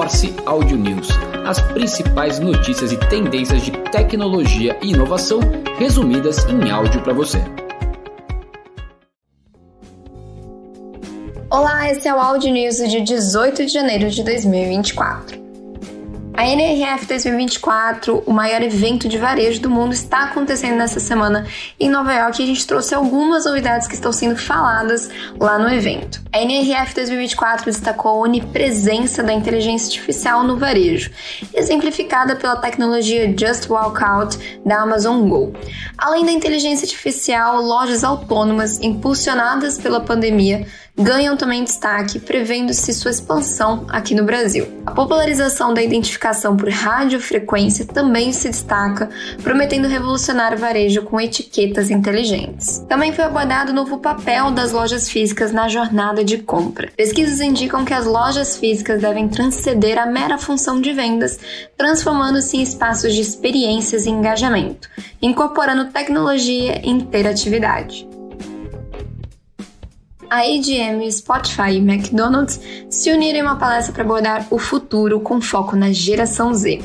Morse Audio News, as principais notícias e tendências de tecnologia e inovação resumidas em áudio para você. Olá, esse é o Audio News de 18 de janeiro de 2024. A NRF 2024, o maior evento de varejo do mundo, está acontecendo nessa semana em Nova York e a gente trouxe algumas novidades que estão sendo faladas lá no evento. A NRF 2024 destacou a onipresença da inteligência artificial no varejo, exemplificada pela tecnologia Just Walk Out da Amazon Go. Além da inteligência artificial, lojas autônomas impulsionadas pela pandemia ganham também destaque, prevendo-se sua expansão aqui no Brasil. A popularização da identificação por radiofrequência também se destaca, prometendo revolucionar o varejo com etiquetas inteligentes. Também foi abordado o novo papel das lojas físicas na jornada de compra. Pesquisas indicam que as lojas físicas devem transcender a mera função de vendas, transformando-se em espaços de experiências e engajamento, incorporando tecnologia e interatividade a AGM, Spotify e McDonald's se uniram em uma palestra para abordar o futuro com foco na geração Z.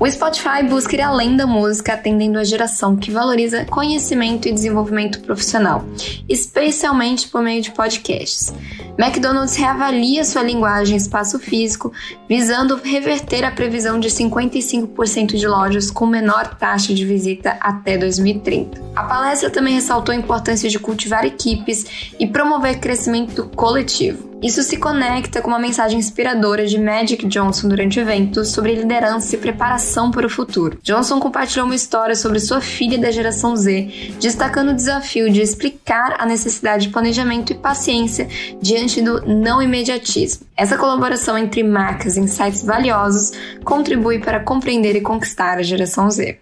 O Spotify busca ir além da música, atendendo a geração que valoriza conhecimento e desenvolvimento profissional, especialmente por meio de podcasts. McDonald's reavalia sua linguagem espaço físico, visando reverter a previsão de 55% de lojas com menor taxa de visita até 2030. A palestra também ressaltou a importância de cultivar equipes e promover crescimento coletivo. Isso se conecta com uma mensagem inspiradora de Magic Johnson durante o evento sobre liderança e preparação para o futuro. Johnson compartilhou uma história sobre sua filha da geração Z, destacando o desafio de explicar a necessidade de planejamento e paciência diante do não imediatismo. Essa colaboração entre marcas e insights valiosos contribui para compreender e conquistar a geração Z.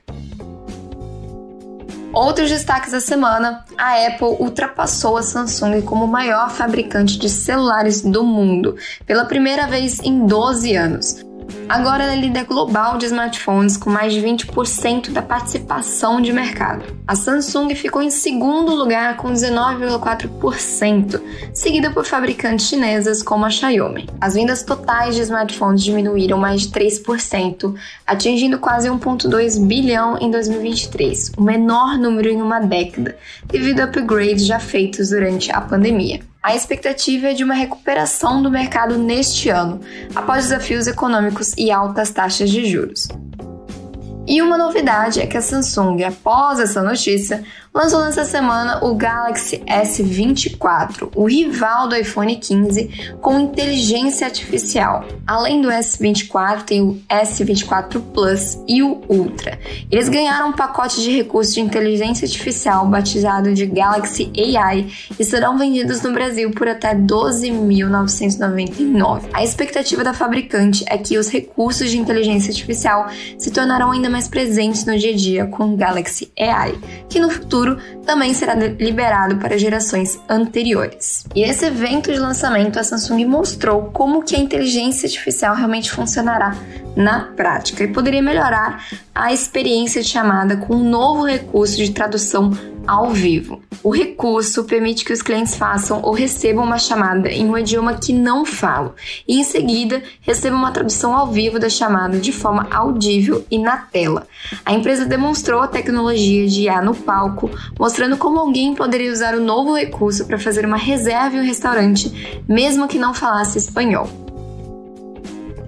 Outros destaques da semana: a Apple ultrapassou a Samsung como maior fabricante de celulares do mundo, pela primeira vez em 12 anos. Agora ela é líder global de smartphones com mais de 20% da participação de mercado. A Samsung ficou em segundo lugar com 19,4%, seguida por fabricantes chinesas como a Xiaomi. As vendas totais de smartphones diminuíram mais de 3%, atingindo quase 1,2 bilhão em 2023, o menor número em uma década, devido a upgrades já feitos durante a pandemia. A expectativa é de uma recuperação do mercado neste ano, após desafios econômicos e altas taxas de juros. E uma novidade é que a Samsung, após essa notícia, lançou nessa semana o Galaxy S24, o rival do iPhone 15 com inteligência artificial. Além do S24, tem o S24 Plus e o Ultra. Eles ganharam um pacote de recursos de inteligência artificial batizado de Galaxy AI e serão vendidos no Brasil por até 12.999. A expectativa da fabricante é que os recursos de inteligência artificial se tornarão ainda mais presentes no dia a dia com o Galaxy AI, que no futuro futuro também será liberado para gerações anteriores. E esse evento de lançamento, a Samsung mostrou como que a inteligência artificial realmente funcionará na prática e poderia melhorar a experiência de chamada com um novo recurso de tradução ao vivo. O recurso permite que os clientes façam ou recebam uma chamada em um idioma que não falam e, em seguida, recebam uma tradução ao vivo da chamada de forma audível e na tela. A empresa demonstrou a tecnologia de IA no palco, mostrando como alguém poderia usar o novo recurso para fazer uma reserva em um restaurante, mesmo que não falasse espanhol.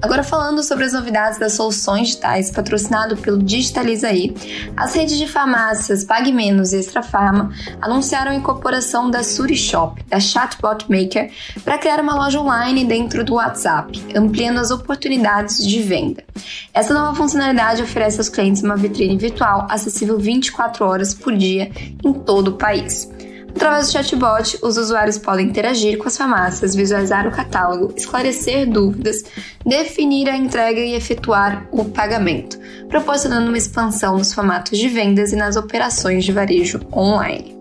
Agora falando sobre as novidades das soluções digitais patrocinado pelo Digitalizaí, as redes de farmácias Pague Menos e Extra Farma anunciaram a incorporação da Surishop, da Chatbot Maker, para criar uma loja online dentro do WhatsApp, ampliando as oportunidades de venda. Essa nova funcionalidade oferece aos clientes uma vitrine virtual acessível 24 horas por dia em todo o país. Através do chatbot, os usuários podem interagir com as farmácias, visualizar o catálogo, esclarecer dúvidas, definir a entrega e efetuar o pagamento, proporcionando uma expansão nos formatos de vendas e nas operações de varejo online.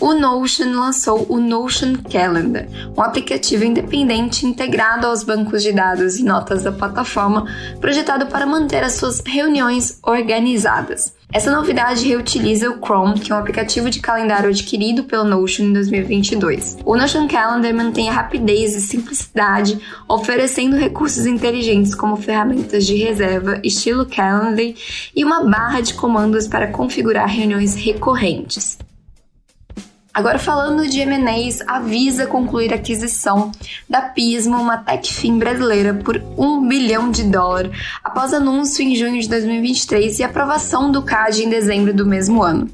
O Notion lançou o Notion Calendar, um aplicativo independente integrado aos bancos de dados e notas da plataforma, projetado para manter as suas reuniões organizadas. Essa novidade reutiliza o Chrome, que é um aplicativo de calendário adquirido pelo Notion em 2022. O Notion Calendar mantém a rapidez e simplicidade, oferecendo recursos inteligentes como ferramentas de reserva, estilo Calendar e uma barra de comandos para configurar reuniões recorrentes. Agora falando de M&As, avisa concluir a aquisição da Pismo, uma techfin brasileira, por 1 bilhão de dólar, após anúncio em junho de 2023 e aprovação do CAD em dezembro do mesmo ano.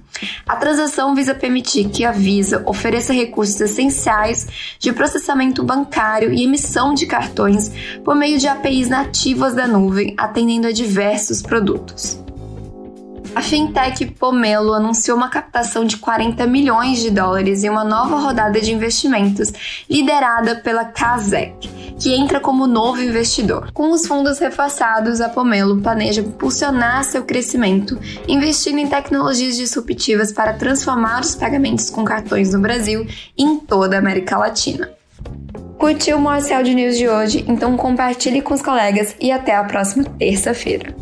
A transação visa permitir que a Visa ofereça recursos essenciais de processamento bancário e emissão de cartões por meio de APIs nativas da nuvem, atendendo a diversos produtos. A fintech Pomelo anunciou uma captação de 40 milhões de dólares em uma nova rodada de investimentos liderada pela Kazek, que entra como novo investidor. Com os fundos reforçados, a Pomelo planeja impulsionar seu crescimento, investindo em tecnologias disruptivas para transformar os pagamentos com cartões no Brasil e em toda a América Latina. Curtiu o Morse Audio News de hoje? Então compartilhe com os colegas e até a próxima terça-feira.